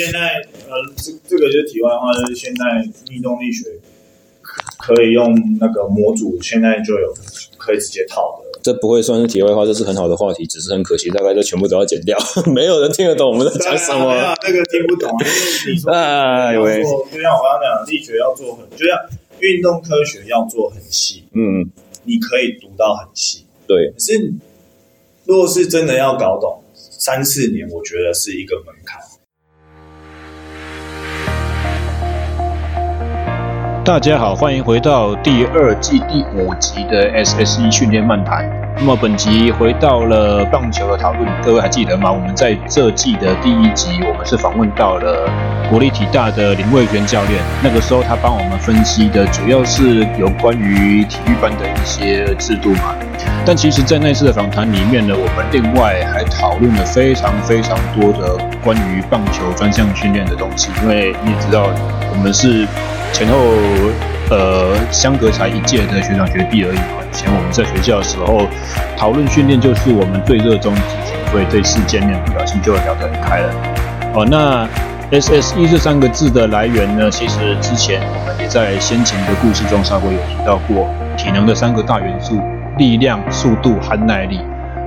现在呃，这这个就是题外话，就是现在运动力学可以用那个模组，现在就有可以直接套的。这不会算是题外话，这是很好的话题，只是很可惜，大概就全部都要剪掉，没有人听得懂我们在讲什么。这个听不懂，就是你说啊，就像我刚刚讲，力学要做很，就像运动科学要做很细，嗯，你可以读到很细，对。可是，如果是真的要搞懂，三四年，我觉得是一个门槛。大家好，欢迎回到第二季第五集的 SSE 训练漫谈。那么本集回到了棒球的讨论，各位还记得吗？我们在这季的第一集，我们是访问到了国立体大的林卫轩教练。那个时候他帮我们分析的主要是有关于体育班的一些制度嘛。但其实，在那次的访谈里面呢，我们另外还讨论了非常非常多的关于棒球专项训练的东西。因为你也知道，我们是。前后呃相隔才一届的学长学弟而已嘛。以前我们在学校的时候讨论训练就是我们最热衷的事情，所以这次见面不小心就聊得很开了。哦，那 SSE 这三个字的来源呢，其实之前我们也在先前的故事中稍微有提到过，体能的三个大元素：力量、速度和耐力。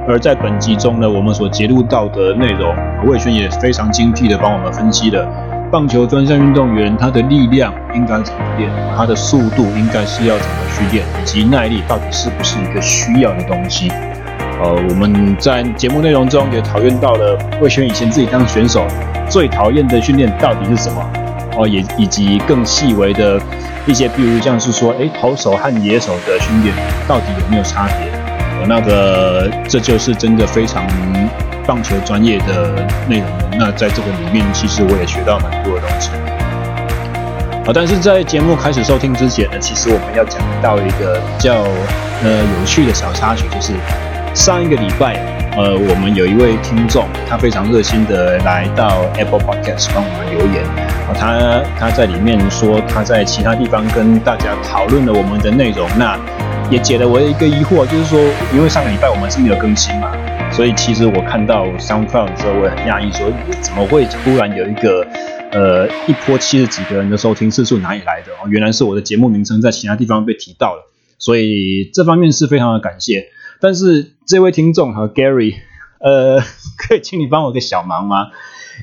而在本集中呢，我们所节录到的内容，魏轩也非常精辟地帮我们分析了。棒球专项运动员，他的力量应该怎么练？他的速度应该是要怎么去练？以及耐力到底是不是一个需要的东西？呃，我们在节目内容中也讨论到了魏轩以前自己当选手最讨厌的训练到底是什么？哦、也以及更细微的一些，比如像是说，诶，投手和野手的训练到底有没有差别？呃，那个这就是真的非常。棒球专业的内容，那在这个里面，其实我也学到蛮多的东西。好，但是在节目开始收听之前呢，其实我们要讲到一个比较呃有趣的小插曲，就是上一个礼拜，呃，我们有一位听众，他非常热心的来到 Apple Podcast 帮我们留言，啊，他他在里面说他在其他地方跟大家讨论了我们的内容，那也解了我一个疑惑，就是说，因为上个礼拜我们是没有更新嘛。所以其实我看到 SoundCloud 的时候，我很讶异，说怎么会突然有一个呃一波七十几个人的收听次数哪里来的？哦，原来是我的节目名称在其他地方被提到了，所以这方面是非常的感谢。但是这位听众和 Gary，呃，可以请你帮我个小忙吗？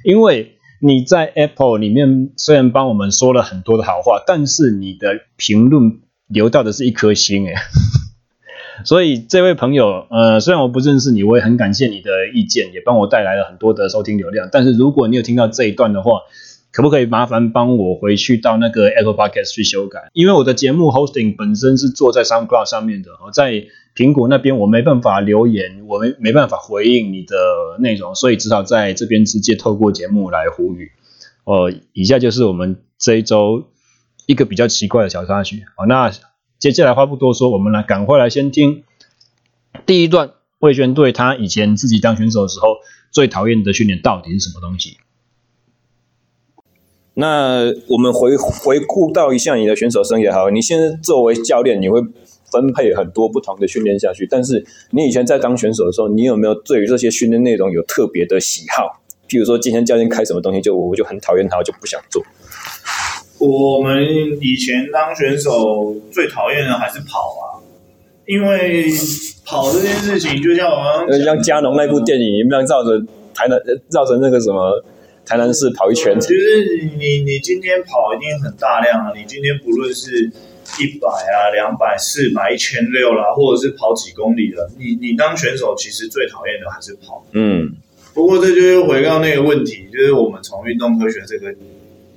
因为你在 Apple 里面虽然帮我们说了很多的好话，但是你的评论留到的是一颗星，诶所以这位朋友，呃，虽然我不认识你，我也很感谢你的意见，也帮我带来了很多的收听流量。但是如果你有听到这一段的话，可不可以麻烦帮我回去到那个 Apple Podcast 去修改？因为我的节目 hosting 本身是做在 SoundCloud 上面的，在苹果那边我没办法留言，我没没办法回应你的内容，所以只好在这边直接透过节目来呼吁。哦，以下就是我们这一周一个比较奇怪的小插曲。好，那。接下来话不多说，我们来赶快来先听第一段。魏轩对他以前自己当选手的时候最讨厌的训练到底是什么东西？那我们回回顾到一下你的选手生涯，好，你现在作为教练，你会分配很多不同的训练下去。但是你以前在当选手的时候，你有没有对于这些训练内容有特别的喜好？譬如说今天教练开什么东西，就我就很讨厌他，我就不想做。我们以前当选手最讨厌的还是跑啊，因为跑这件事情就像我们刚刚像加农那部电影，一样绕着台南绕着那个什么台南市跑一圈。其实你你今天跑一定很大量啊，你今天不论是一百啊、两百、四百、一千六啦，或者是跑几公里了，你你当选手其实最讨厌的还是跑。嗯，不过这就是回到那个问题，就是我们从运动科学这个。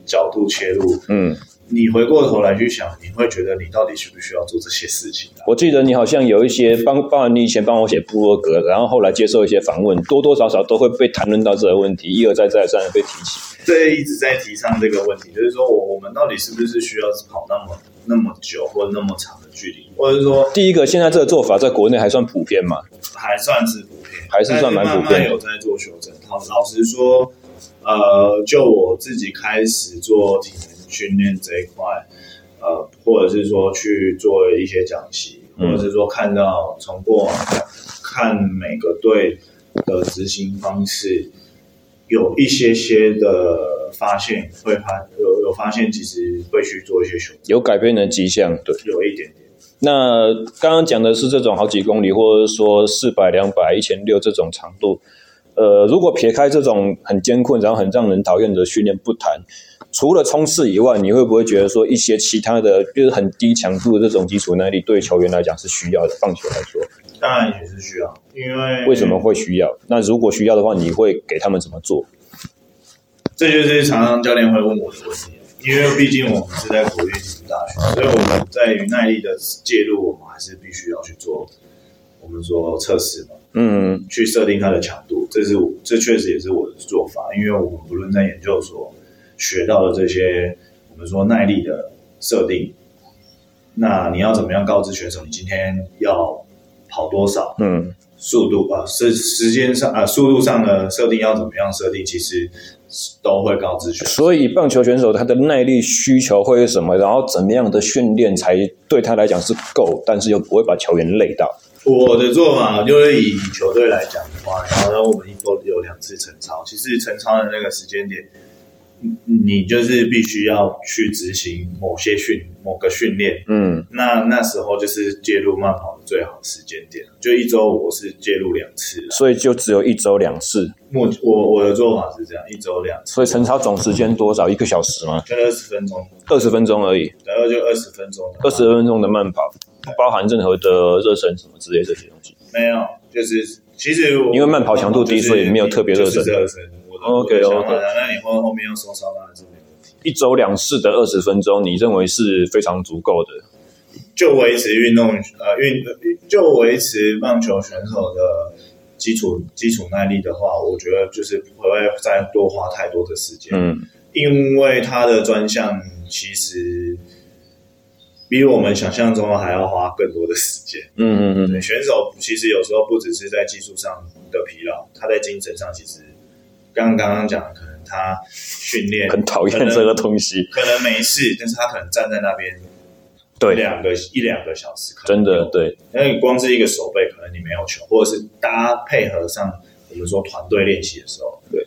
角度切入，嗯，你回过头来去想，你会觉得你到底需不需要做这些事情啊？我记得你好像有一些帮帮你以前帮我写部落格，然后后来接受一些访问，多多少少都会被谈论到这个问题，一而再再而三的被提起。对一直在提倡这个问题，就是说我我们到底是不是需要跑那么那么久或那么长的距离，或者说第一个现在这个做法在国内还算普遍吗？还算是普遍，还是算蛮普遍，慢慢有在做修正。好，老实说。呃，就我自己开始做体能训练这一块，呃，或者是说去做一些讲习，或者是说看到从过往看每个队的执行方式，有一些些的发现，会发有有发现，其实会去做一些修正，有改变的迹象，对，有一点点。那刚刚讲的是这种好几公里，或者说四百、两百、一千六这种长度。呃，如果撇开这种很艰困，然后很让人讨厌的训练不谈，除了冲刺以外，你会不会觉得说一些其他的，就是很低强度的这种基础耐力，对球员来讲是需要的？棒球来说，当然也是需要，因为为什么会需要？那如果需要的话，你会给他们怎么做？这就是常常教练会问我的问题，因为毕竟我们是在国立体育大学，所以我们在于耐力的介入，我们还是必须要去做，我们说测试嘛。嗯，去设定它的强度，这是我这确实也是我的做法，因为我们不论在研究所学到的这些，我们说耐力的设定，那你要怎么样告知选手你今天要跑多少？嗯，速度啊，时时间上啊，速度上的设定要怎么样设定，其实都会告知选手。所以棒球选手他的耐力需求会是什么？然后怎么样的训练才对他来讲是够，但是又不会把球员累到？我的做法就是以球队来讲的话，然后我们一周有两次晨操。其实晨操的那个时间点，你就是必须要去执行某些训某个训练。嗯，那那时候就是介入慢跑的最好时间点。就一周我是介入两次，所以就只有一周两次。我我我的做法是这样，一周两次。所以晨操总时间多少？一个小时吗？就二十分钟，二十分钟而已。然后就二十分钟，二十分钟的慢跑。包含任何的热身什么之类这些东西没有，就是其实因为慢跑强度低，所以没有特别热身。热身，OK OK。那你后后面要收操当然是没问题。一周两次的二十分钟，你认为是非常足够的？就维持运动呃运就维持棒球选手的基础基础耐力的话，我觉得就是不会再多花太多的时间。嗯，因为他的专项其实。比我们想象中还要花更多的时间。嗯嗯嗯，选手其实有时候不只是在技术上的疲劳，他在精神上其实，刚刚刚讲，可能他训练很讨厌这个东西，可能没事，但是他可能站在那边，对，两个一两个小时，真的对。因为光是一个手背，可能你没有球，或者是搭配合上我们说团队练习的时候，对，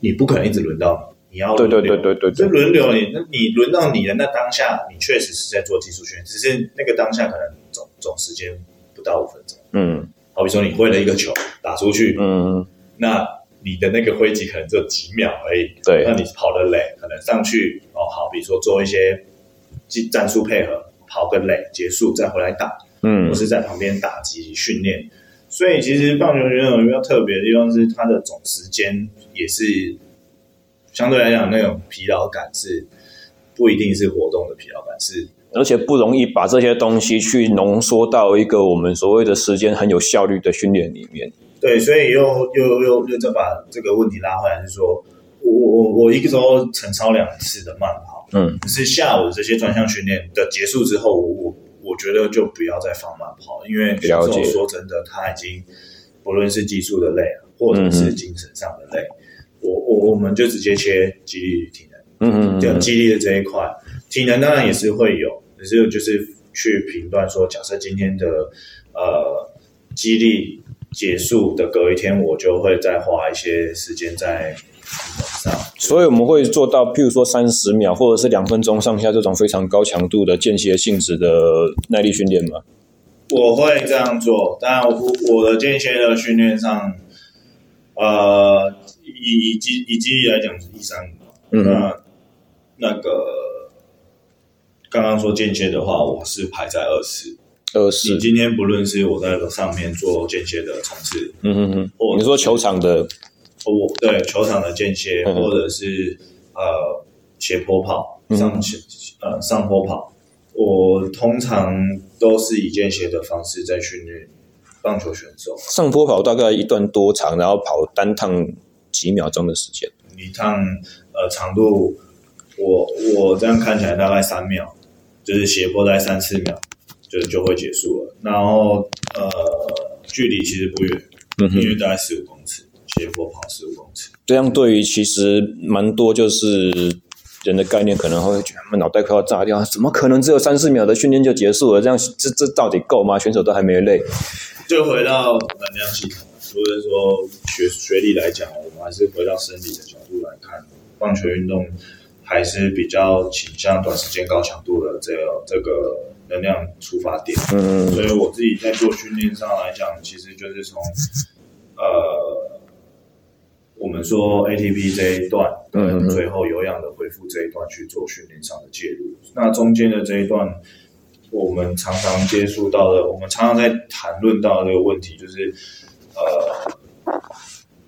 你不可能一直轮到你。你要对对对对对，就轮流你，那你轮到你的那当下，你确实是在做技术训练，只是那个当下可能总总时间不到五分钟。嗯，好比说你挥了一个球打出去，嗯，那你的那个挥击可能只有几秒而已。对，那你跑的垒可能上去哦，好比说做一些技战术配合，跑个垒结束再回来打，嗯，或是在旁边打击训练。所以其实棒球选手比较特别的地方是，它的总时间也是。相对来讲，那种疲劳感是不一定是活动的疲劳感，是而且不容易把这些东西去浓缩到一个我们所谓的时间很有效率的训练里面。对，所以又又又又再把这个问题拉回来，是说我我我一个周晨操两次的慢跑，嗯，可是下午这些专项训练的结束之后，我我我觉得就不要再放慢跑，因为选手说真的，他已经不论是技术的累，或者是精神上的累。嗯我我我们就直接切肌力体能，嗯嗯，就肌力的这一块，体能当然也是会有，只是就是去评断说，假设今天的呃肌力结束的隔一天，我就会再花一些时间在上。所以我们会做到，譬如说三十秒或者是两分钟上下这种非常高强度的间歇性质的耐力训练吗？我会这样做，当然我我的间歇的训练上，呃。以以肌以肌力来讲是一三五，嗯，那那个刚刚说间歇的话，我是排在二四二四。你今天不论是我在上面做间歇的冲刺，嗯嗯嗯，或你说球场的，我对球场的间歇，嗯、或者是呃斜坡跑上斜、嗯、呃上坡跑，我通常都是以间歇的方式在训练棒球选手。上坡跑大概一段多长？然后跑单趟？几秒钟的时间，一趟呃长度，我我这样看起来大概三秒，就是斜坡在三四秒就就会结束了。然后呃距离其实不远，嗯哼，因为大概十五公尺，斜坡跑十五公尺。这样对于其实蛮多就是人的概念可能会觉得他们脑袋快要炸掉，怎么可能只有三四秒的训练就结束了？这样这这到底够吗？选手都还没累，就回到能量系统，或者说学学历来讲，我还是回到生理的角度来看，棒球运动还是比较倾向短时间高强度的这个这个能量出发点。嗯，所以我自己在做训练上来讲，其实就是从呃我们说 ATP 这一段，跟最后有氧的恢复这一段去做训练上的介入。那中间的这一段。我们常常接触到的，我们常常在谈论到的这个问题，就是，呃，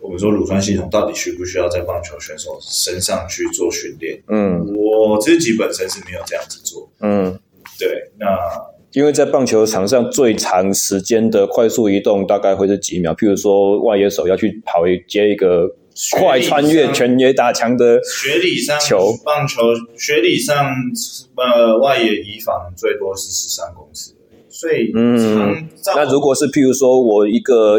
我们说乳酸系统到底需不需要在棒球选手身上去做训练？嗯，我自己本身是没有这样子做。嗯，对，那因为在棒球场上最长时间的快速移动大概会是几秒，譬如说外野手要去跑一接一个。快穿越全野打墙的学理上球棒球学理上呃外野移防最多是十三公尺，所以嗯，那如果是譬如说我一个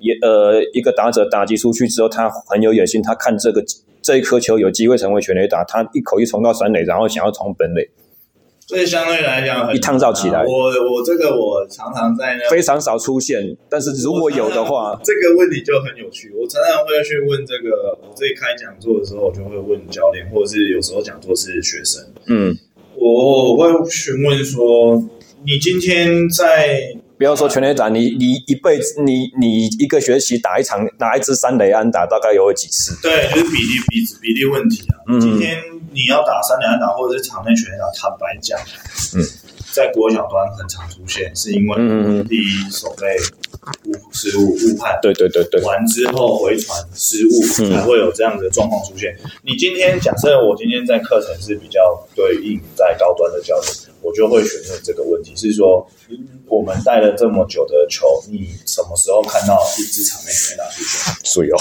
也呃一个打者打击出去之后，他很有野心，他看这个这一颗球有机会成为全垒打，他一口气冲到三垒，然后想要冲本垒。所以相对来讲，一烫造起来，我我这个我常常在那非常少出现，但是如果有的话，这个问题就很有趣。我常常会去问这个，我自己开讲座的时候，我就会问教练，或者是有时候讲座是学生，嗯，我会询问说，你今天在。不要说全垒打，你你一辈子，你你一个学期打一场，打一支三垒安打，大概有几次？对，就是比例比比例问题啊。嗯，今天你要打三垒安打，或者是场内全垒打，坦白讲，嗯，在国小端很常出现，是因为第一守备误失误误判，对对对对，完之后回传失误，才会有这样的状况出现。你今天假设我今天在课程是比较对应在高端的教练，我就会询问这个问题，是说。我们带了这么久的球，你什么时候看到一支场内全垒打出现？所以哦，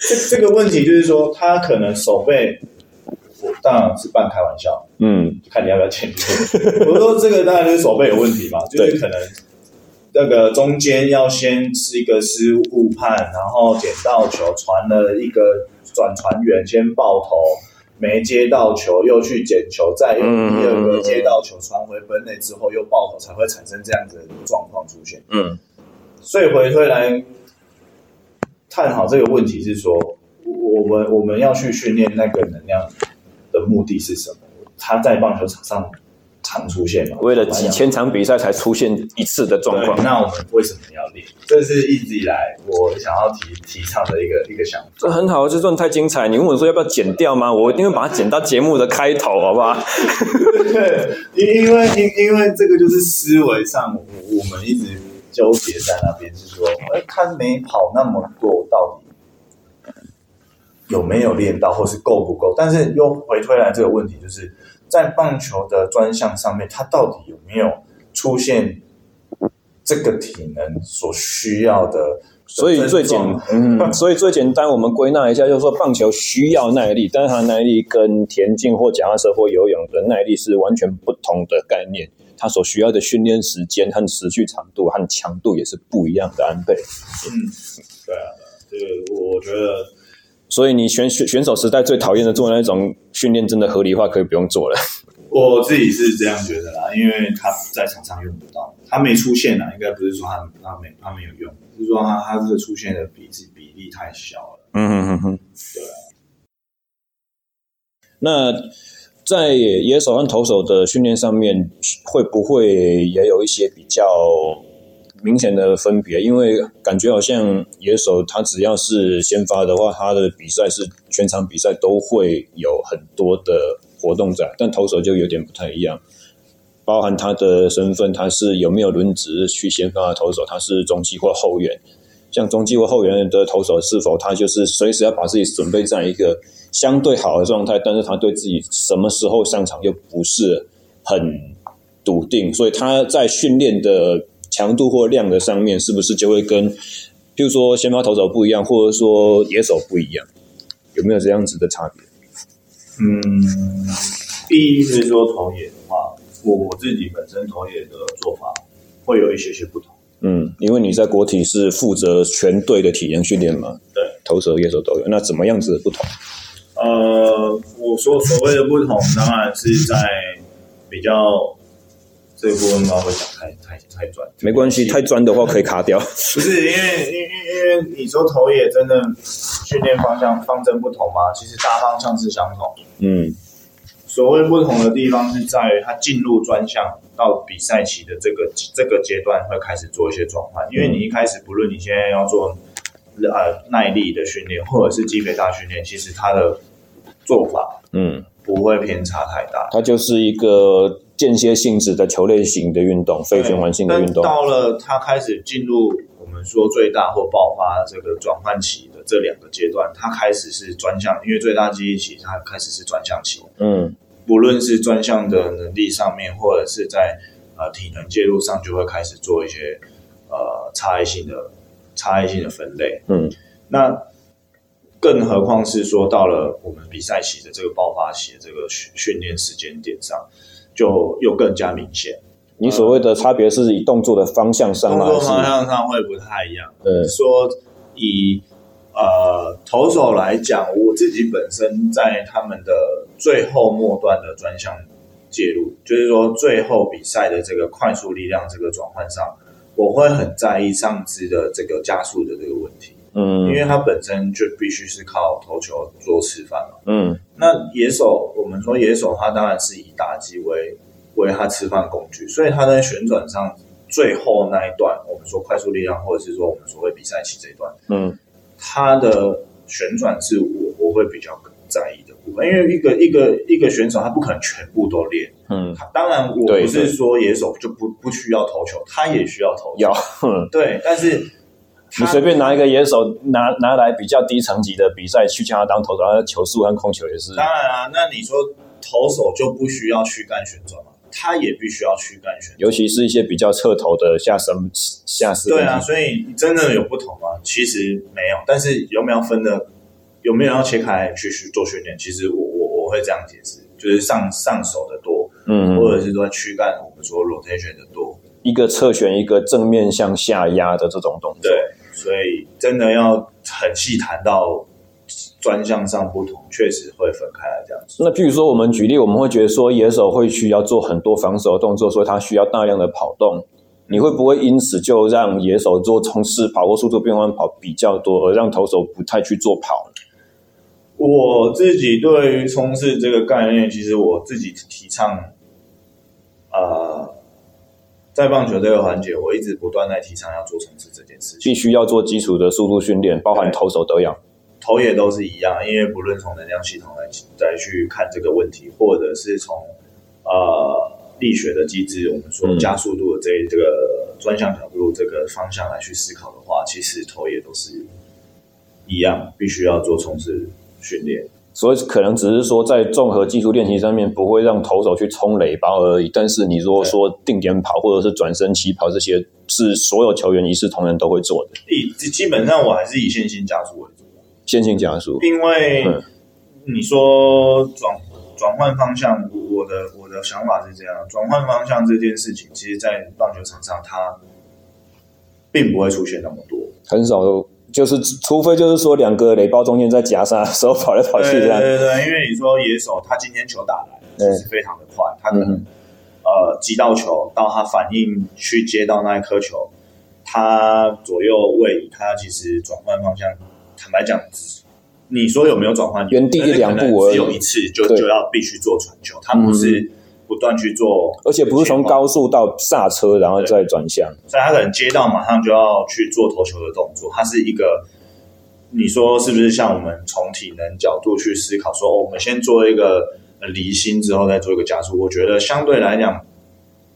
这这个问题就是说，他可能手背，我当然是半开玩笑，嗯，看你要不要签。我说这个当然就是手背有问题嘛，就是可能那个中间要先是一个失误判，然后捡到球传了一个转传员先爆头。没接到球，又去捡球，再用第二个接到球传回本垒之后又爆头，才会产生这样子的状况出现。嗯，所以回推来探讨这个问题是说，我们我们要去训练那个能量的目的是什么？他在棒球场上。常出现嘛？为了几千场比赛才出现一次的状况，那我们为什么要练？这是一直以来我想要提提倡的一个一个想法。这很好，这段太精彩。你问我说要不要剪掉吗？我一定会把它剪到节目的开头，好不好？对，因因为 因因为这个就是思维上，我我们一直纠结在那边，是说，哎，他没跑那么多，到底有没有练到，或是够不够？但是又回推来这个问题，就是。在棒球的专项上面，它到底有没有出现这个体能所需要的？所以最简，嗯，所以最简单，我们归纳一下，就是说棒球需要耐力，但是它耐力跟田径或脚踏车或游泳的耐力是完全不同的概念。它所需要的训练时间和持续长度和强度也是不一样的安倍。嗯，对啊，这个我觉得。所以你选选选手时代最讨厌的做那种训练，真的合理化可以不用做了。我自己是这样觉得啦，因为他在场上用不到，他没出现啦，应该不是说他他没他没有用，是说他他这个出现的比例比例太小了。嗯哼哼哼，对啊。那在野手和投手的训练上面，会不会也有一些比较？明显的分别，因为感觉好像野手他只要是先发的话，他的比赛是全场比赛都会有很多的活动在，但投手就有点不太一样，包含他的身份，他是有没有轮值去先发的投手，他是中继或后援，像中继或后援的投手，是否他就是随时要把自己准备在一个相对好的状态，但是他对自己什么时候上场又不是很笃定，所以他在训练的。强度或量的上面，是不是就会跟，譬如说先发投手不一样，或者说野手不一样？有没有这样子的差别？嗯，第一是说投野的话，我我自己本身投野的做法会有一些些不同。嗯，因为你在国体是负责全队的体能训练嘛，对，投手、野手都有。那怎么样子的不同？呃，我说所谓的不同，当然是在比较。这个部分不会讲太太太专，没关系，太专的话可以卡掉。不是因为因为因为你说头野真的训练方向方针不同吗？其实大方向是相同。嗯，所谓不同的地方是在于他进入专项到比赛期的这个这个阶段会开始做一些转换，因为你一开始不论你现在要做呃耐力的训练或者是肌肥大训练，其实它的做法嗯不会偏差太大，它就是一个。间歇性质的球类型的运动，非循环性的运动。到了它开始进入我们说最大或爆发这个转换期的这两个阶段，它开始是专项，因为最大记忆期它开始是专项期。嗯，不论是专项的能力上面，或者是在呃体能介入上，就会开始做一些呃差异性的差异性的分类。嗯，那更何况是说到了我们比赛期的这个爆发期的这个训训练时间点上。就又更加明显。你所谓的差别是以动作的方向上吗？动作方向上会不太一样。嗯，说以呃投手来讲，我自己本身在他们的最后末段的专项介入，就是说最后比赛的这个快速力量这个转换上，我会很在意上肢的这个加速的这个问题。嗯，因为他本身就必须是靠投球做吃饭嘛。嗯，那野手，我们说野手，他当然是以打击为为他吃饭工具，所以他在旋转上最后那一段，我们说快速力量，或者是说我们所谓比赛期这一段，嗯，他的旋转是我我会比较在意的部分，因为一个一个一个选手他不可能全部都练。嗯，当然我不是说野手就不不需要投球，他也需要投球。要，对，但是。你随便拿一个野手拿拿来比较低层级的比赛去叫他当投手，他的球速和控球也是。当然啊，那你说投手就不需要躯干旋转吗？他也必须要躯干旋转，尤其是一些比较侧投的下身下身。对啊，所以真的有不同吗？其实没有，但是有没有分的，有没有要切开来去去做训练？其实我我我会这样解释，就是上上手的多，嗯，或者是说躯干我们说 rotation 的多，一个侧旋，一个正面向下压的这种动作。对。所以真的要很细谈到专项上不同，确实会分开来这样子。那譬如说，我们举例，我们会觉得说野手会需要做很多防守的动作，所以他需要大量的跑动。你会不会因此就让野手做冲刺跑或速度变换跑比较多，而让投手不太去做跑？我自己对于冲刺这个概念，其实我自己提倡，啊、呃。在棒球这个环节，我一直不断在提倡要做冲刺这件事情，必须要做基础的速度训练，包含投手都要，投也都是一样，因为不论从能量系统来再去看这个问题，或者是从呃力学的机制，我们说加速度的这这个专项角度这个方向来去思考的话，其实投也都是一样，必须要做冲刺训练。所以可能只是说在综合技术练习上面不会让投手去冲垒包而已，但是你如果说定点跑或者是转身起跑这些，是所有球员一视同仁都会做的。以基本上我还是以线性加速为主。线性加速，因为你说转转换方向，我的我的想法是这样：转换方向这件事情，其实，在棒球场上它并不会出现那么多，很少都。就是，除非就是说两个垒包中间在夹杀的时候跑来跑去这样。对对对，因为你说野手他今天球打来，其实非常的快，他可能、嗯、呃击到球到他反应去接到那一颗球，他左右位移，他其实转换方向，坦白讲，你说有没有转换？原地一两步而已，只有一次就就要必须做传球，他不是。嗯不断去做，而且不是从高速到刹车，然后再转向，所以他可能接到马上就要去做投球的动作。他是一个，你说是不是像我们从体能角度去思考说，说我们先做一个离心之后再做一个加速？我觉得相对来讲，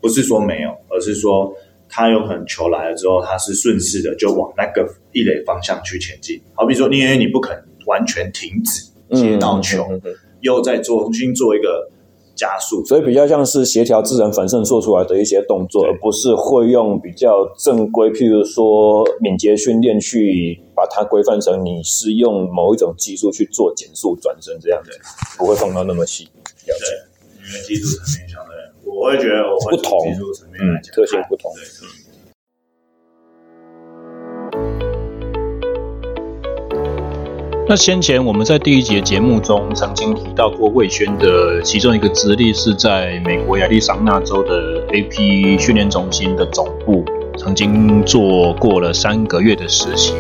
不是说没有，而是说他有可能球来了之后，他是顺势的就往那个一垒方向去前进。好比说，因为你不可能完全停止接到球，嗯、又再做重新做一个。加速，所以比较像是协调自然反射做出来的一些动作，而不是会用比较正规，譬如说敏捷训练去把它规范成你是用某一种技术去做减速转身这样子，不会放到那么细。对，因为技术层面相对，我会觉得我同，技术层面来讲，特性不同。那先前我们在第一节节目中曾经提到过，魏轩的其中一个资历是在美国亚利桑那州的 AP 训练中心的总部，曾经做过了三个月的实习。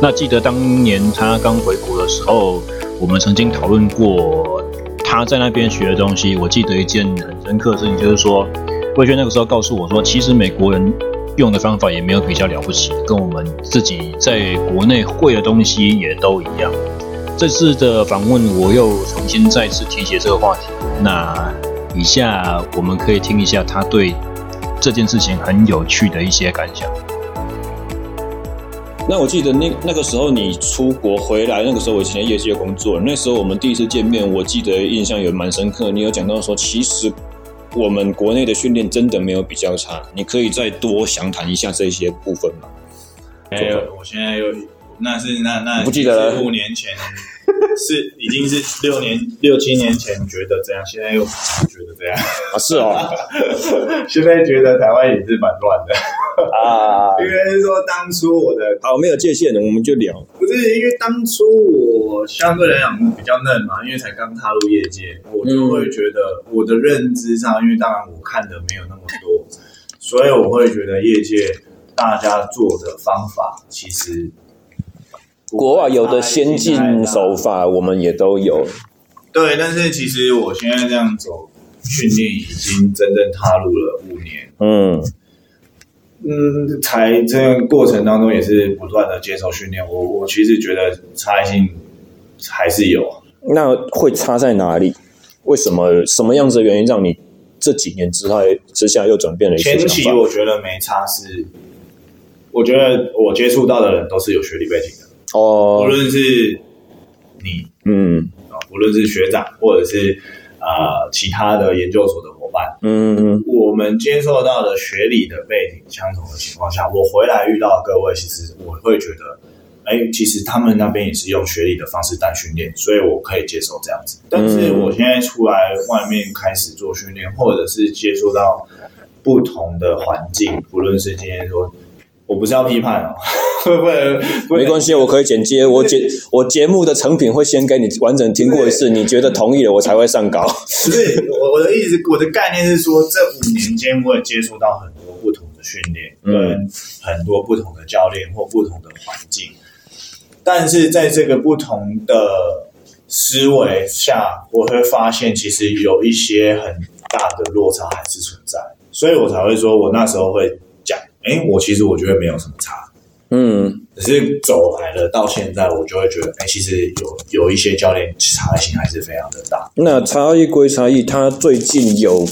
那记得当年他刚回国的时候，我们曾经讨论过他在那边学的东西。我记得一件很深刻的事情，就是说魏轩那个时候告诉我说，其实美国人用的方法也没有比较了不起，跟我们自己在国内会的东西也都一样。这次的访问，我又重新再次提起这个话题。那以下我们可以听一下他对这件事情很有趣的一些感想。那我记得那那个时候你出国回来，那个时候我以前在业界工作，那时候我们第一次见面，我记得印象也蛮深刻。你有讲到说，其实。我们国内的训练真的没有比较差，你可以再多详谈一下这些部分吗？没有，我现在又那是那那不记得了，五年前 是已经是六年六七年前觉得这样，现在又觉得这样啊？是哦，现在觉得台湾也是蛮乱的啊，因为是说当初我的好没有界限的，我们就聊。不是因为当初我相对来讲比较嫩嘛，因为才刚踏入业界，我就会觉得我的认知上，因为当然我看的没有那么多，所以我会觉得业界大家做的方法其实国外有的先进手法，我们也都有。对，但是其实我现在这样走训练已经真正踏入了五年，嗯。嗯，才这个过程当中也是不断的接受训练。我我其实觉得差异性还是有。那会差在哪里？为什么什么样子的原因让你这几年之后之下又转变了一些？前期我觉得没差，是我觉得我接触到的人都是有学历背景的哦，无论是你，嗯，无论是学长或者是啊、呃、其他的研究所的伙伴。嗯，我们接受到的学理的背景相同的情况下，我回来遇到各位，其实我会觉得，哎，其实他们那边也是用学历的方式带训练，所以我可以接受这样子。但是我现在出来外面开始做训练，或者是接触到不同的环境，不论是今天说。我不是要批判哦，会 不会？没关系，我可以剪接。我节我节目的成品会先给你完整听过一次，你觉得同意了，我才会上稿。不是我我的意思，我的概念是说，这五年间我也接触到很多不同的训练，跟很多不同的教练或不同的环境，但是在这个不同的思维下，我会发现其实有一些很大的落差还是存在，所以我才会说我那时候会。哎，我其实我觉得没有什么差，嗯，只是走来了到现在，我就会觉得，哎，其实有有一些教练差异性还是非常的大。那差异归差异，他最近有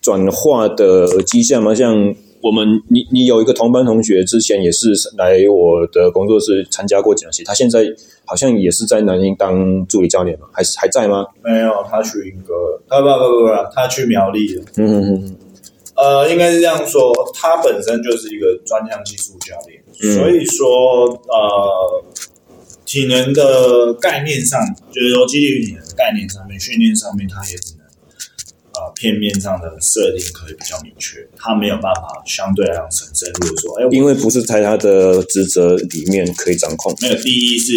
转化的迹象吗？像我们，你你有一个同班同学，之前也是来我的工作室参加过讲习，他现在好像也是在南京当助理教练吗？还是还在吗？没有，他去英歌，啊不不不不，他去苗栗了。嗯嗯嗯。呃，应该是这样说，他本身就是一个专项技术教练，嗯、所以说，呃，体能的概念上，就是说肌力体能的概念上面，训练上面，他也只能，呃，片面上的设定可以比较明确，他没有办法相对来讲很深入的说，哎，因为不是在他的职责里面可以掌控。那个第一是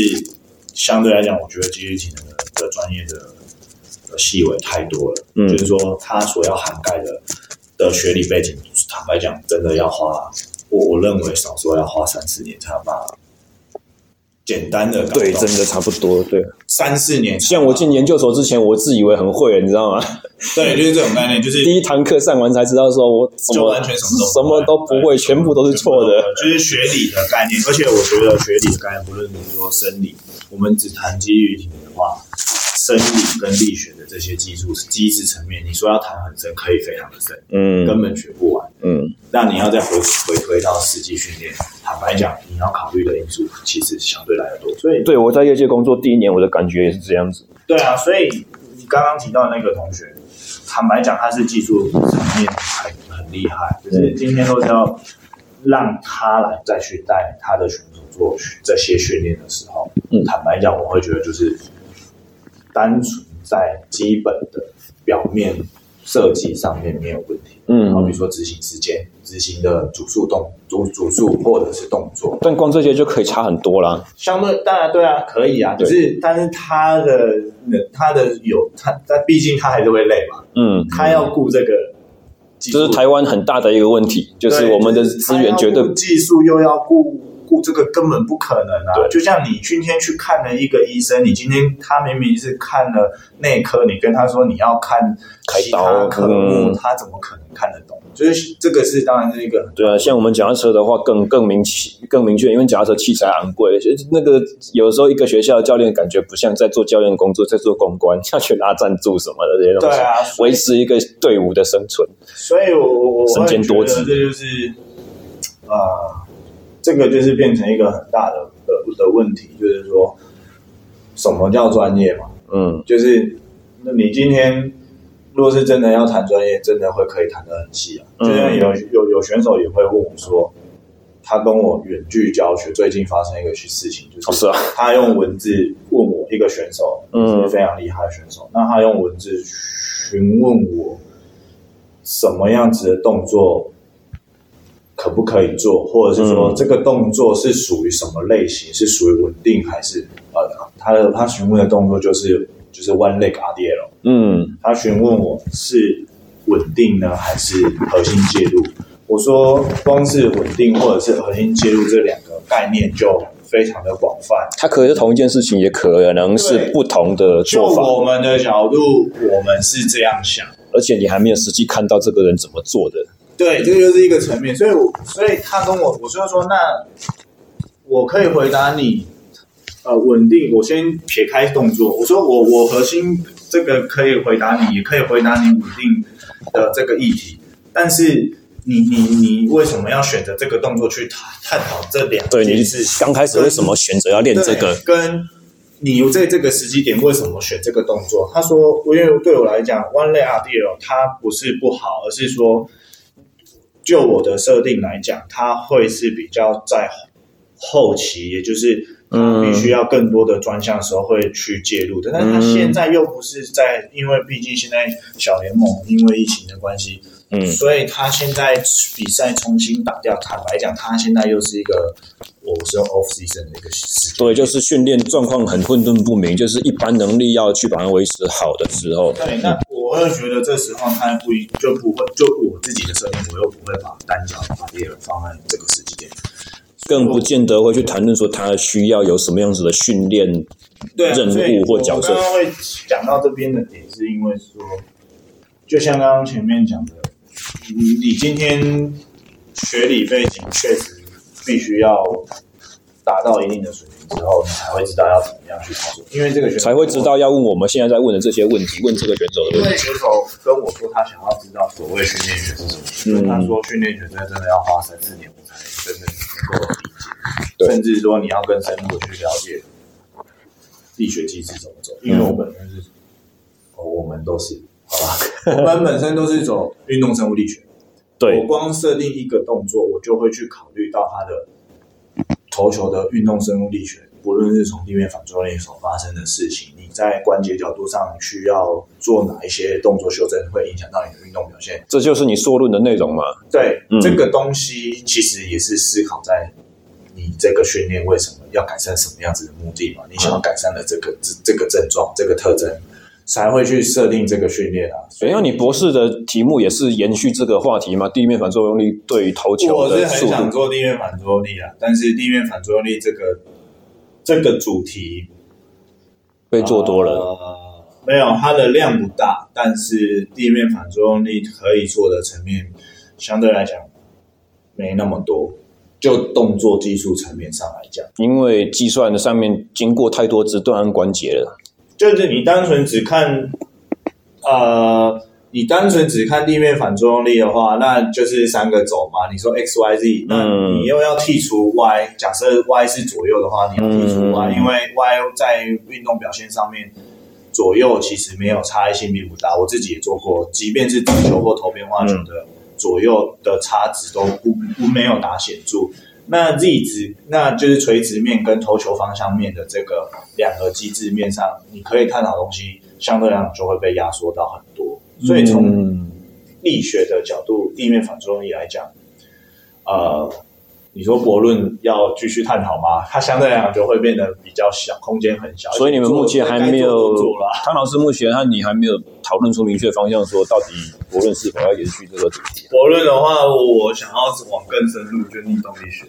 相对来讲，我觉得肌力体能的的专业的的细微太多了，嗯，就是说他所要涵盖的。的学历背景，坦白讲，真的要花，我我认为少说要花三四年才有办法。简单的对，真的差不多，对，三四年。像我进研究所之前，我自以为很会，你知道吗？对，就是这种概念，就是 第一堂课上完才知道，说我就完全什么都什么都不会，全部都是错的。就是学理的概念，而且我觉得学理的概念，不论你说生理，我们只谈基于体能的话。生理跟力学的这些技术机制层面，你说要谈很深，可以非常的深，嗯，根本学不完，嗯。那你要再回回推到实际训练，坦白讲，你要考虑的因素其实相对来的多。所以，对我在业界工作第一年，我的感觉也是这样子。对啊，所以你刚刚提到那个同学，坦白讲，他是技术层面很很厉害，就是今天都是要让他来再去带他的选手做这些训练的时候，嗯，坦白讲，我会觉得就是。单纯在基本的表面设计上面没有问题，嗯，好比如说执行时间、执执行的主数动主主数或者是动作。但光这些就可以差很多啦。相对当然对啊，可以啊，可是但是他的他的有他，但毕竟他还是会累嘛。嗯，他要顾这个，这是台湾很大的一个问题，就是我们的资源绝对技术又要顾。这个根本不可能啊！就像你今天去看了一个医生，你今天他明明是看了内科，你跟他说你要看其他科目，他怎么可能看得懂？就是这个是当然是一个对啊，像我们脚踏车的话更更明更明确，因为脚踏车器材昂贵，那个有时候一个学校的教练感觉不像在做教练工作，在做公关，要去拉赞助什么的这些东西，对啊，维持一个队伍的生存。所以我我身兼多职，这就是啊。这个就是变成一个很大的的的问题，就是说，什么叫专业嘛？嗯，就是那你今天若是真的要谈专业，真的会可以谈得很细啊。嗯、就像有有有选手也会问我说，他跟我远距教学，最近发生一个事情，就是他用文字问我一个选手，嗯，是非常厉害的选手，那他用文字询问我什么样子的动作。可不可以做，或者是说这个动作是属于什么类型？嗯、是属于稳定还是呃，他的他询问的动作就是就是 one leg RDL。嗯，他询问我是稳定呢还是核心介入？我说光是稳定或者是核心介入这两个概念就非常的广泛。它可能是同一件事情，也可能是不同的做法。就我们的角度，我们是这样想，而且你还没有实际看到这个人怎么做的。对，这个就是一个层面，所以我，所以他跟我，我就说，那我可以回答你，呃，稳定，我先撇开动作，我说我我核心这个可以回答你，也可以回答你稳定的这个议题，但是你你你为什么要选择这个动作去探探讨这两件事？对，你是刚开始为什么选择要练这个？跟你在这个时机点为什么选这个动作？他说，因为对我来讲，One Leg RDL 它不是不好，而是说。就我的设定来讲，它会是比较在后期，也就是嗯，必须要更多的专项的时候会去介入的。嗯、但是它现在又不是在，因为毕竟现在小联盟因为疫情的关系，嗯，所以他现在比赛重新打掉。坦白讲，他现在又是一个我是用 off season 的一个时间，对，就是训练状况很混沌不明，就是一般能力要去把它维持好的时候。对，那。我又觉得这时候他不一就不会就我自己的设定，我又不会把单脚把猎人放在这个时间点，更不见得会去谈论说他需要有什么样子的训练任务或角色。我刚刚会讲到这边的点，是因为说，就像刚刚前面讲的，你你今天学理背景确实必须要达到一定的水平。之后你才会知道要怎么样去操作，因为这个选手才会知道要问我们现在在问的这些问题，问这个选手的问题。因为选手跟我说他想要知道所谓训练学是什么，嗯、他说训练学真的真的要花三四年我才真的能够理解，甚至说你要更深入的去了解力学机制怎么走，因为我本身是，嗯、哦，我们都是，好吧，我们本身都是走运动生物力学，对，我光设定一个动作，我就会去考虑到它的。投球的运动生物力学，不论是从地面反作用力所发生的事情，你在关节角度上需要做哪一些动作修正，会影响到你的运动表现。这就是你说论的内容吗？对，嗯、这个东西其实也是思考在你这个训练为什么要改善什么样子的目的嘛？你想要改善的这个这、嗯、这个症状，这个特征。才会去设定这个训练啊。所以那你博士的题目也是延续这个话题嘛？地面反作用力对于投球的。我是很想做地面反作用力啊，但是地面反作用力这个这个主题被做多了。呃，没有，它的量不大，但是地面反作用力可以做的层面相对来讲没那么多。就动作技术层面上来讲，因为计算的上面经过太多支断关节了。就是你单纯只看，呃，你单纯只看地面反作用力的话，那就是三个轴嘛。你说 x y z，那你又要剔除 y。假设 y 是左右的话，你要剔除 y，嗯，因为 y 在运动表现上面，左右其实没有差异性并不大。我自己也做过，即便是直球或投变化球的左右的差值都不不没有打显著。那 Z 值，那就是垂直面跟投球方向面的这个两个机制面上，你可以探讨的东西，相对来讲就会被压缩到很多。所以从力学的角度，地面反作用力来讲，呃。你说博论要继续探讨吗？它相对来讲就会变得比较小，空间很小。所以你们目前还没有，汤老师目前他你还没有讨论出明确方向，说到底博论是否要延续这个主题？博论的话，我想要往更深入，就逆动力学。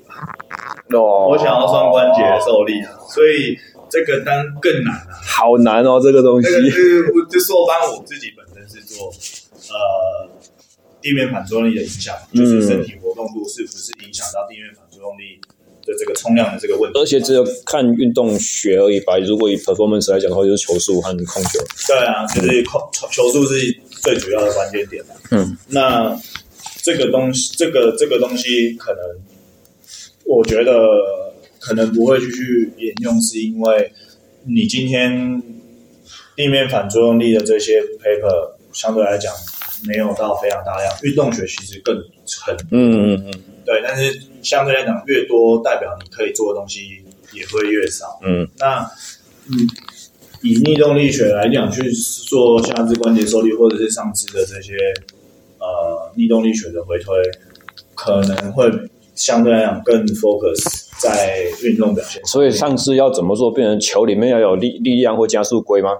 哦，我想要双关节受力啊，所以这个单更难啊，好难哦，这个东西。这个是就硕班我自己本身是做呃。地面反作用力的影响，就是身体活动度是不是影响到地面反作用力的这个冲量的这个问题？而且只有看运动学而已吧。如果以 performance 来讲的话，就是球速和控球。对啊，就是控球球速是最主要的关键点。嗯，那这个东西，这个这个东西，可能我觉得可能不会继续沿用，是因为你今天地面反作用力的这些 paper 相对来讲。没有到非常大量，运动学其实更很，嗯嗯嗯，对，但是相对来讲越多，代表你可以做的东西也会越少，嗯，那嗯，以逆动力学来讲去做下肢关节受力或者是上肢的这些呃逆动力学的回推，可能会相对来讲更 focus 在运动表现。所以上肢要怎么做，变成球里面要有力力量或加速龟吗？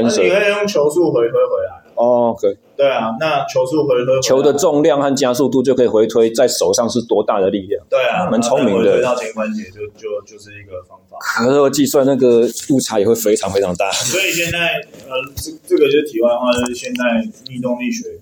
你可以用球速回推回来。哦，可以。对啊，那球速回推，球的重量和加速度就可以回推，在手上是多大的力量？对啊，蛮聪明的。回推到前关节就就就是一个方法。可是我计算那个误差也会非常非常大。所以现在呃，这这个就是题外话，就是现在逆动力学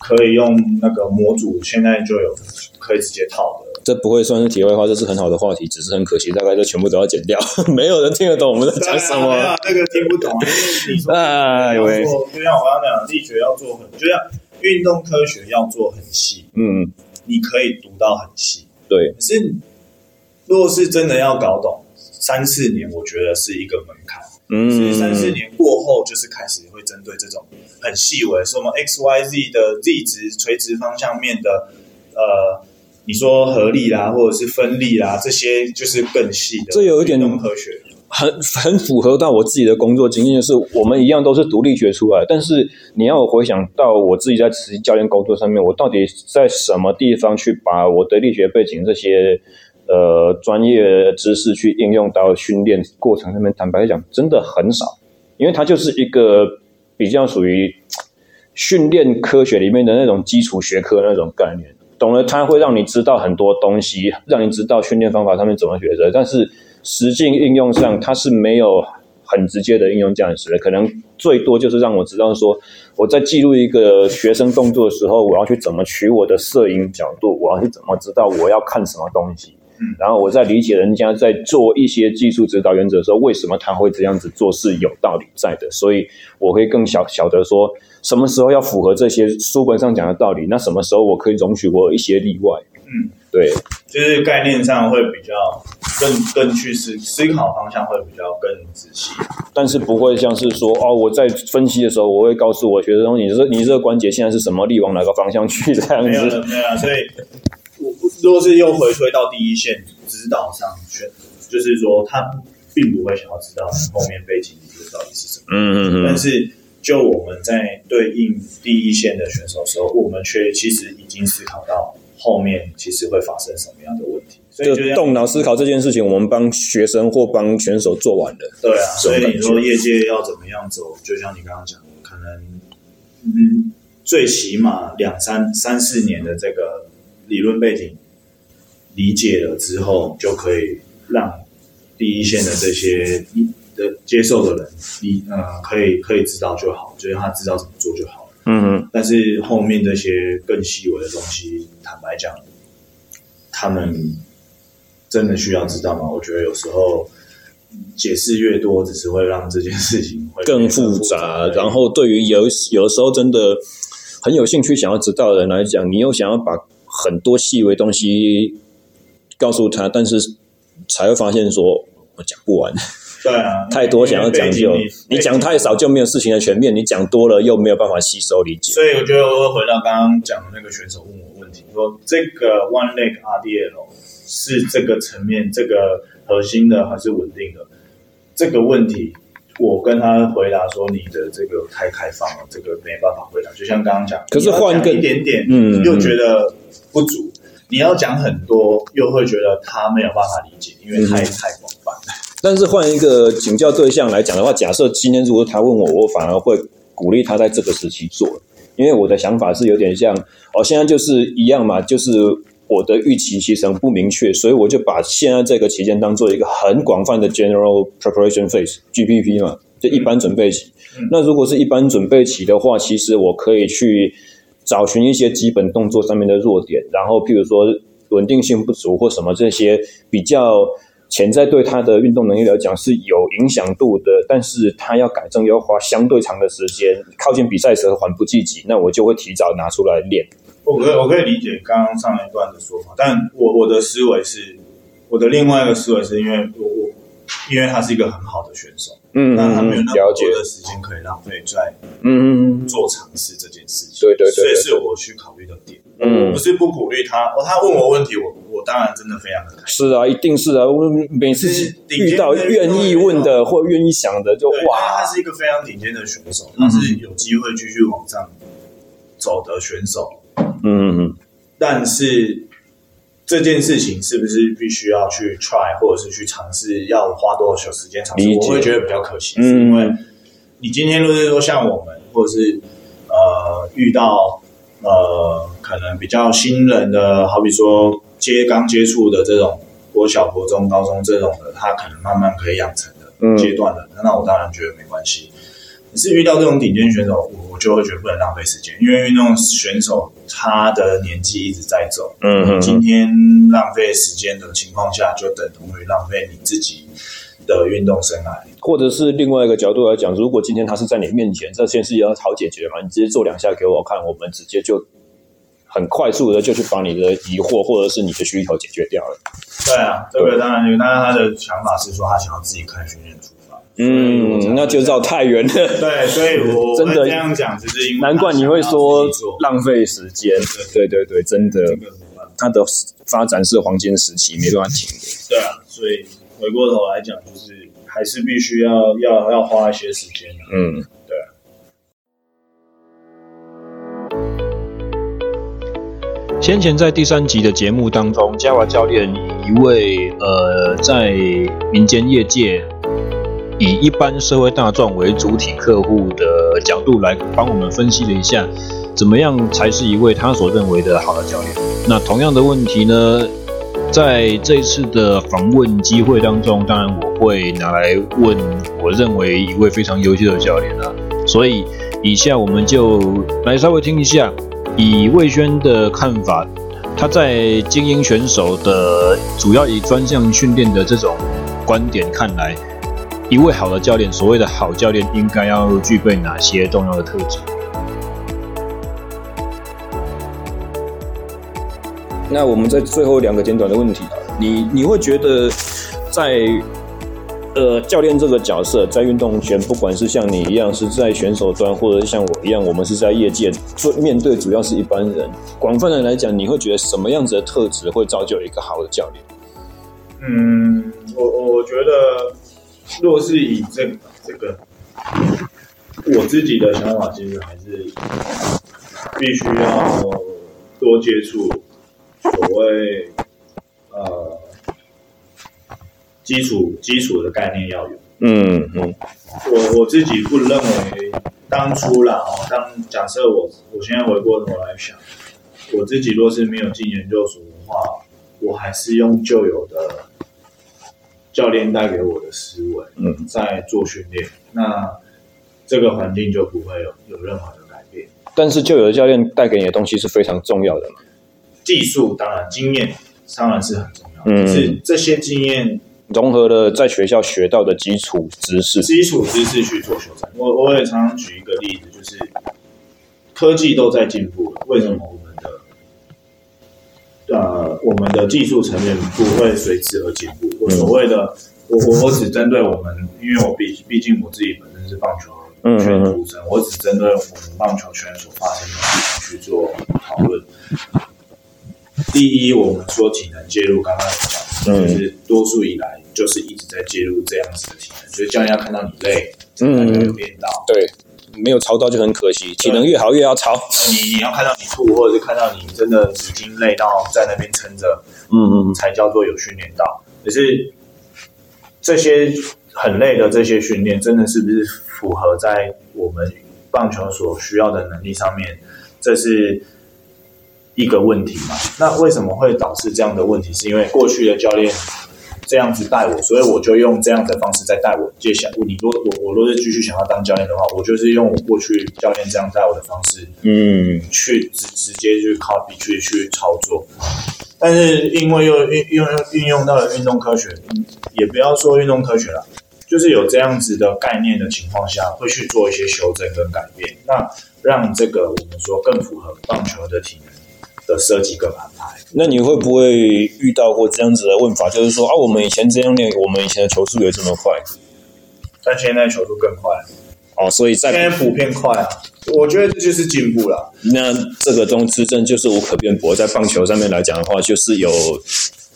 可以用那个模组，现在就有可以直接套的。这不会算是题外话，这是很好的话题，只是很可惜，大概就全部都要剪掉，没有人听得懂我们在讲什么。那个听不懂，啊，有就像我刚刚讲，力学要做很，就像运动科学要做很细，嗯，你可以读到很细，对。可是，如果是真的要搞懂，三四年，我觉得是一个门槛。嗯，三四年过后，就是开始会针对这种很细微，什么 X Y Z 的 Z 值垂直方向面的，呃。你说合力啦，或者是分力啦，这些就是更细的。这有一点科学，很很符合到我自己的工作经验，就是我们一样都是独立学出来，但是你要我回想到我自己在实际教练工作上面，我到底在什么地方去把我的力学背景这些呃专业知识去应用到训练过程上面？坦白讲，真的很少，因为它就是一个比较属于训练科学里面的那种基础学科那种概念。懂了，它会让你知道很多东西，让你知道训练方法上面怎么学的。但是实际应用上，它是没有很直接的应用价值的。可能最多就是让我知道说，我在记录一个学生动作的时候，我要去怎么取我的摄影角度，我要去怎么知道我要看什么东西。嗯，然后我在理解人家在做一些技术指导原则的时候，为什么他会这样子做是有道理在的。所以我会更晓晓得说。什么时候要符合这些书本上讲的道理？那什么时候我可以容许我有一些例外？嗯，对，就是概念上会比较更更去思思考方向会比较更仔细，但是不会像是说哦，我在分析的时候，我会告诉我学生，你这你这个关节现在是什么力往哪个方向去这样子？没有了，没有。所以，我如果是又回推到第一线指导上去，就是说他并不会想要知道你后面背景理论到底是什么。嗯嗯嗯，但是。就我们在对应第一线的选手的时候，我们却其实已经思考到后面其实会发生什么样的问题，所以就动脑思考这件事情，我们帮学生或帮选手做完了。对啊，所以你说业界要怎么样走，就像你刚刚讲的，可能嗯，最起码两三三四年的这个理论背景理解了之后，就可以让第一线的这些的接受的人，你呃可以可以知道就好，就是他知道怎么做就好了。嗯哼。但是后面这些更细微的东西，坦白讲，他们真的需要知道吗？我觉得有时候解释越多，只是会让这件事情会更复杂。然后对于有有时候真的很有兴趣想要知道的人来讲，你又想要把很多细微东西告诉他，但是才会发现说我讲不完。对啊，太多想要讲究，你讲太少就没有事情的全面，你讲多了又没有办法吸收理解。所以我觉得我会回到刚刚讲的那个选手问我问题，说这个 One Leg RDL 是这个层面这个核心的还是稳定的？这个问题我跟他回答说，你的这个太开放了，这个没办法回答。就像刚刚讲，可是换个一点点，嗯，又觉得不足。你要讲很多，又会觉得他没有办法理解，因为太、嗯、太广泛了。但是换一个请教对象来讲的话，假设今天如果他问我，我反而会鼓励他在这个时期做，因为我的想法是有点像，哦，现在就是一样嘛，就是我的预期其实很不明确，所以我就把现在这个期间当做一个很广泛的 General Preparation Phase（GPP） 嘛，就一般准备期。嗯、那如果是一般准备期的话，其实我可以去。找寻一些基本动作上面的弱点，然后譬如说稳定性不足或什么这些比较潜在对他的运动能力来讲是有影响度的，但是他要改正要花相对长的时间，靠近比赛时候缓不积极，那我就会提早拿出来练。我可以我可以理解刚刚上一段的说法，但我我的思维是，我的另外一个思维是因为我我因为他是一个很好的选手。嗯，那他没有那么多的时间可以浪费在嗯做尝试这件事情，对对对，所以是我去考虑的点。嗯，不是不鼓励他，哦，他问我问题，我我当然真的非常的开心。是啊，一定是啊，我每次遇到愿意问的或愿意想的，就哇，他是一个非常顶尖的选手，他是有机会继续往上走的选手。嗯，但是。这件事情是不是必须要去 try，或者是去尝试？要花多少时间尝试？我会觉得比较可惜，是因为你今天就是说像我们，或者是呃遇到呃可能比较新人的，好比说接刚接触的这种国小、国中、高中这种的，他可能慢慢可以养成的阶段的，那我当然觉得没关系。可是遇到这种顶尖选手，我我就会觉得不能浪费时间，因为运动选手他的年纪一直在走，嗯，今天浪费时间的情况下，就等同于浪费你自己的运动生涯。或者是另外一个角度来讲，如果今天他是在你面前，这件事要好解决嘛，你直接做两下给我看，我们直接就很快速的就去把你的疑惑或者是你的需求解决掉了。对啊，这个当然，当然他的想法是说他想要自己看训练组。嗯，那就绕太远了。对，所以我 真的这样讲，就是因为难怪你会说浪费时间。对对对，真的，它的发展是黄金时期，没办法停的。对啊，所以回过头来讲，就是还是必须要要要花一些时间。嗯，对啊。先前在第三集的节目当中，嘉华教练以一位呃在民间业界。以一般社会大众为主体客户的角度来帮我们分析了一下，怎么样才是一位他所认为的好的教练？那同样的问题呢，在这次的访问机会当中，当然我会拿来问我认为一位非常优秀的教练啊。所以以下我们就来稍微听一下，以魏轩的看法，他在精英选手的主要以专项训练的这种观点看来。一位好的教练，所谓的好教练应该要具备哪些重要的特质？那我们在最后两个简短的问题，你你会觉得在呃教练这个角色，在运动圈，不管是像你一样是在选手端，或者是像我一样，我们是在业界做面对主要是一般人，广泛的来讲，你会觉得什么样子的特质会造就一个好的教练？嗯，我我觉得。若是以这个、这个，我自己的想法，其实还是必须要多接触所谓呃基础基础的概念要有。嗯嗯，我我自己不认为当初啦哦，当假设我我现在回过头来想，我自己若是没有进研究所的话，我还是用旧有的。教练带给我的思维，嗯，在做训练，那这个环境就不会有有任何的改变。但是，就有的教练带给你的东西是非常重要的嘛？技术当然，经验当然是很重要的。嗯，是这些经验融合了在学校学到的基础知识，基础知识去做修正。我我也常常举一个例子，就是科技都在进步了，为什么？呃，我们的技术层面不会随之而进步。我所谓的，我我我只针对我们，因为我毕毕竟我自己本身是棒球圈出身，我只针对我们棒球圈所发生的事情去做讨论。第一，我们说体能介入，刚刚有讲，就是多数以来就是一直在介入这样子的体能，所以教练要看到你累，才能有练到。对。没有超到就很可惜。体能越好越要超。你你要看到你吐，或者是看到你真的已经累到在那边撑着，嗯嗯，才叫做有训练到。可是这些很累的这些训练，真的是不是符合在我们棒球所需要的能力上面？这是一个问题嘛？那为什么会导致这样的问题？是因为过去的教练。这样子带我，所以我就用这样的方式在带我。接下来，你如果我我若是继续想要当教练的话，我就是用我过去教练这样带我的方式，嗯，去直直接去 copy 去去操作。但是因为又运用运用到了运动科学，也不要说运动科学了，就是有这样子的概念的情况下，会去做一些修正跟改变，那让这个我们说更符合棒球的体能的设计跟安排。那你会不会遇到过这样子的问法？就是说啊，我们以前这样练，我们以前的球速有这么快，但现在球速更快哦，所以在现在普遍快啊，我觉得这就是进步了。那这个东之证就是无可辩驳，在棒球上面来讲的话，就是有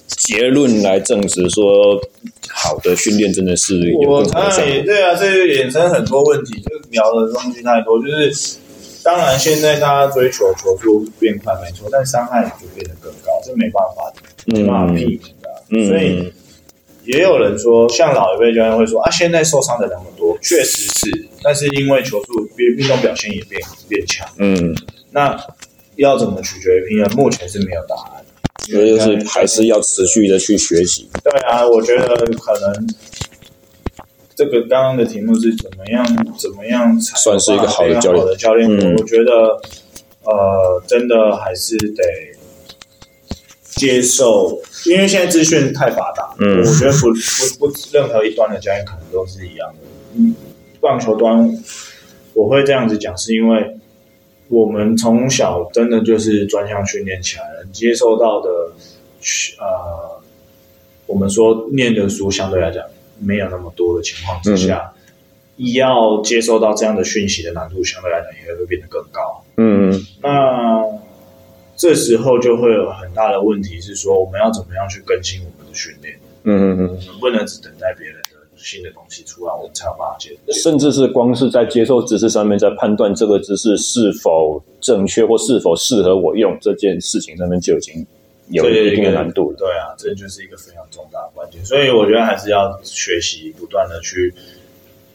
结论来证实说，好的训练真的是有我当然也对啊，这就衍生很多问题，就是聊的东西太多，就是。当然，现在大家追求球速变快没错，但伤害也就变得更高，这没办法，没办法避免的。嗯、所以也有人说，像老一辈教练会说啊，现在受伤的人那么多，确实是，但是因为球速变，运动表现也变变强。嗯，那要怎么取决于平衡？目前是没有答案，所以就是还是要持续的去学习。对啊，我觉得可能。这个刚刚的题目是怎么样？怎么样才算是一个好的教练？好的教练，嗯、我觉得，呃，真的还是得接受，因为现在资讯太发达。嗯，我觉得不不不，任何一端的教练可能都是一样的。嗯，棒球端我会这样子讲，是因为我们从小真的就是专项训练起来了，接受到的，呃，我们说念的书相对来讲。没有那么多的情况之下，嗯、要接收到这样的讯息的难度相对来讲也会变得更高。嗯，那这时候就会有很大的问题是说，我们要怎么样去更新我们的训练？嗯嗯嗯，能不能只等待别人的新的东西出来，我们才有办法接？甚至是光是在接受知识上面，在判断这个知识是否正确或是否适合我用这件事情上面就已经。有一定的难度对，对啊，这就是一个非常重大的关键，所以我觉得还是要学习，不断的去，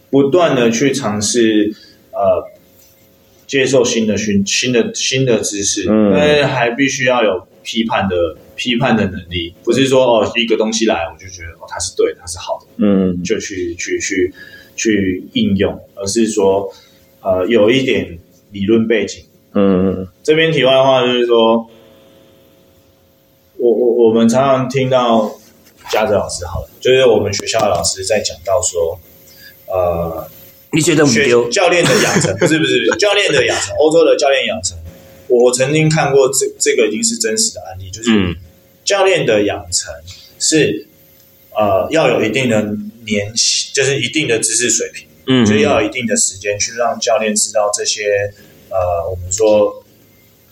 不断的去尝试，呃，接受新的新新的新的知识，嗯，但是还必须要有批判的批判的能力，不是说哦一个东西来我就觉得哦它是对的，它是好的，嗯，就去去去去应用，而是说呃有一点理论背景，嗯，这边题外话就是说。我我我们常常听到家长老师好了，就是我们学校的老师在讲到说，呃，你觉得学教练的养成不是不是教练的养成，欧洲的教练养成，我曾经看过这这个已经是真实的案例，就是教练的养成是呃要有一定的年，就是一定的知识水平，嗯，就要有一定的时间去让教练知道这些呃我们说。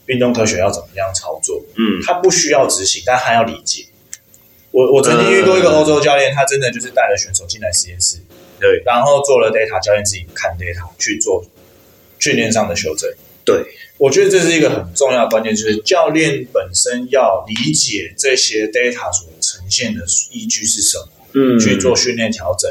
运动科学要怎么样操作？嗯，他不需要执行，但他要理解。我我曾经遇过一个欧洲教练，他真的就是带了选手进来实验室，对，然后做了 data，教练自己看 data 去做训练上的修正。对，我觉得这是一个很重要的关键，就是教练本身要理解这些 data 所呈现的依据是什么，嗯，去做训练调整。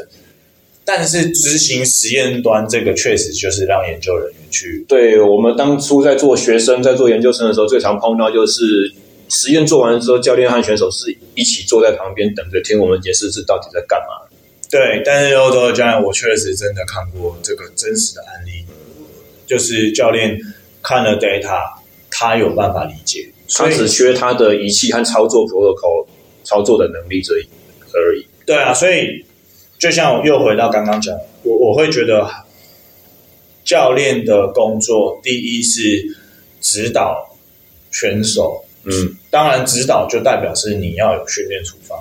但是执行实验端这个确实就是让研究人员去。对，我们当初在做学生，在做研究生的时候，最常碰到就是实验做完之后，教练和选手是一起坐在旁边等着听我们解释是到底在干嘛。对，但是欧洲的教练，我确实真的看过这个真实的案例，就是教练看了 data，他有办法理解，他只缺他的仪器和操作 protocol 操作的能力这一而已。对啊，所以。就像我又回到刚刚讲，我我会觉得教练的工作，第一是指导选手，嗯，当然指导就代表是你要有训练处方，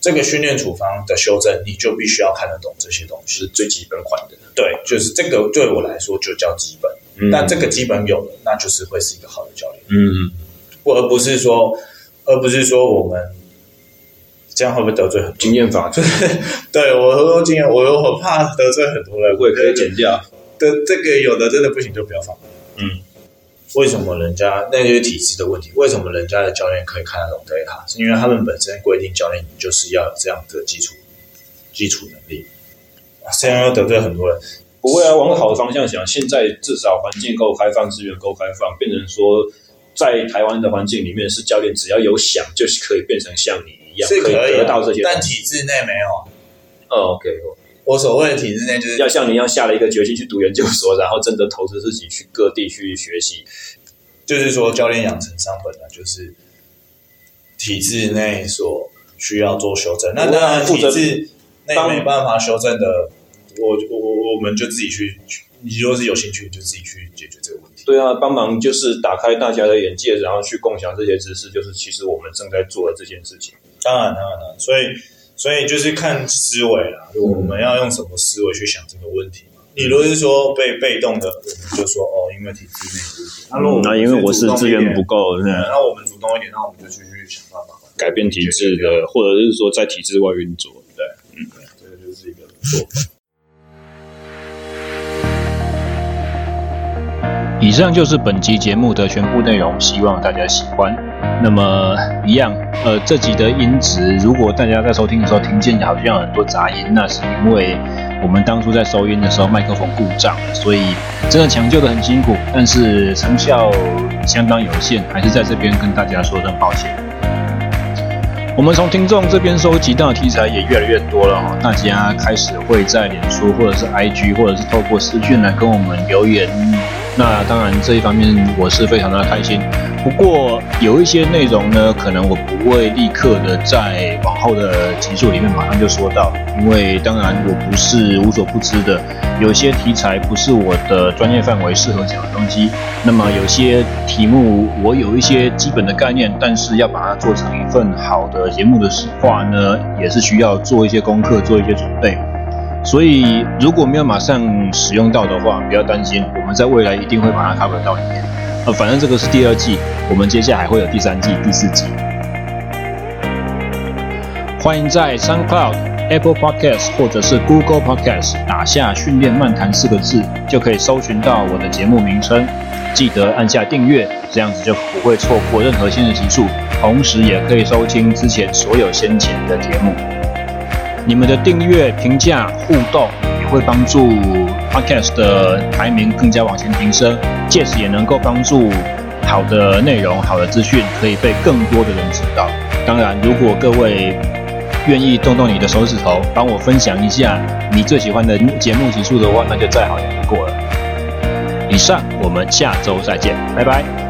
这个训练处方的修正，你就必须要看得懂这些东西，是最基本款的。对，就是这个对我来说就叫基本，嗯，但这个基本有了，那就是会是一个好的教练，嗯，而不是说，而不是说我们。这样会不会得罪很多经验法？对，我很多经验，我我怕得罪很多人，我也可以剪掉。的这个有的真的不行就不要放。嗯，为什么人家那些体制的问题？为什么人家的教练可以看得懂 data？是因为他们本身规定教练你就是要有这样的基础基础能力。虽然要得罪很多人，不会啊，往好的方向想，现在至少环境够开放，资源够开放，变成说在台湾的环境里面，是教练只要有想，就是可以变成像你一样，是可以，啊、可以得到这些，但体制内没有。哦，OK，我所谓的体制内就是要像你一样下了一个决心去读研究所，然后真的投资自己去各地去学习。就是说，教练养成上本来就是体制内所需要做修正。那当然，体制内没办法修正的，我我我们就自己去。你如果是有兴趣，你就自己去解决这个问题。对啊，帮忙就是打开大家的眼界，然后去共享这些知识，就是其实我们正在做的这件事情。当然，当然，当然，所以。所以就是看思维啦，就我们要用什么思维去想这个问题嘛？你如果是说被被动的，我们就说哦，因为体制内有问题。那如果那因为我是资源不够，那我们主动一点，那我们就去去想办法改变体制的，或者是说在体制外运作，对，嗯，这个就是一个做法。以上就是本集节目的全部内容，希望大家喜欢。那么一样，呃，这集的音质，如果大家在收听的时候听见好像有很多杂音，那是因为我们当初在收音的时候麦克风故障，所以真的抢救得很辛苦，但是成效相当有限，还是在这边跟大家说声抱歉。我们从听众这边收集到的题材也越来越多了哈，大家开始会在脸书或者是 IG 或者是透过私讯来跟我们留言。那当然，这一方面我是非常的开心。不过有一些内容呢，可能我不会立刻的在往后的集数里面马上就说到，因为当然我不是无所不知的，有些题材不是我的专业范围适合讲的东西。那么有些题目我有一些基本的概念，但是要把它做成一份好的节目的话呢，也是需要做一些功课，做一些准备。所以如果没有马上使用到的话，不要担心，我们在未来一定会把它 cover 到里面。呃，反正这个是第二季，我们接下来还会有第三季、第四季。欢迎在 SoundCloud、Apple Podcast 或者是 Google Podcast 打下“训练漫谈”四个字，就可以搜寻到我的节目名称。记得按下订阅，这样子就不会错过任何新的集数，同时也可以收听之前所有先前的节目。你们的订阅、评价、互动也会帮助 Podcast 的排名更加往前提升，借此也能够帮助好的内容、好的资讯可以被更多的人知道。当然，如果各位愿意动动你的手指头，帮我分享一下你最喜欢的节目集数的话，那就再好也不过了。以上，我们下周再见，拜拜。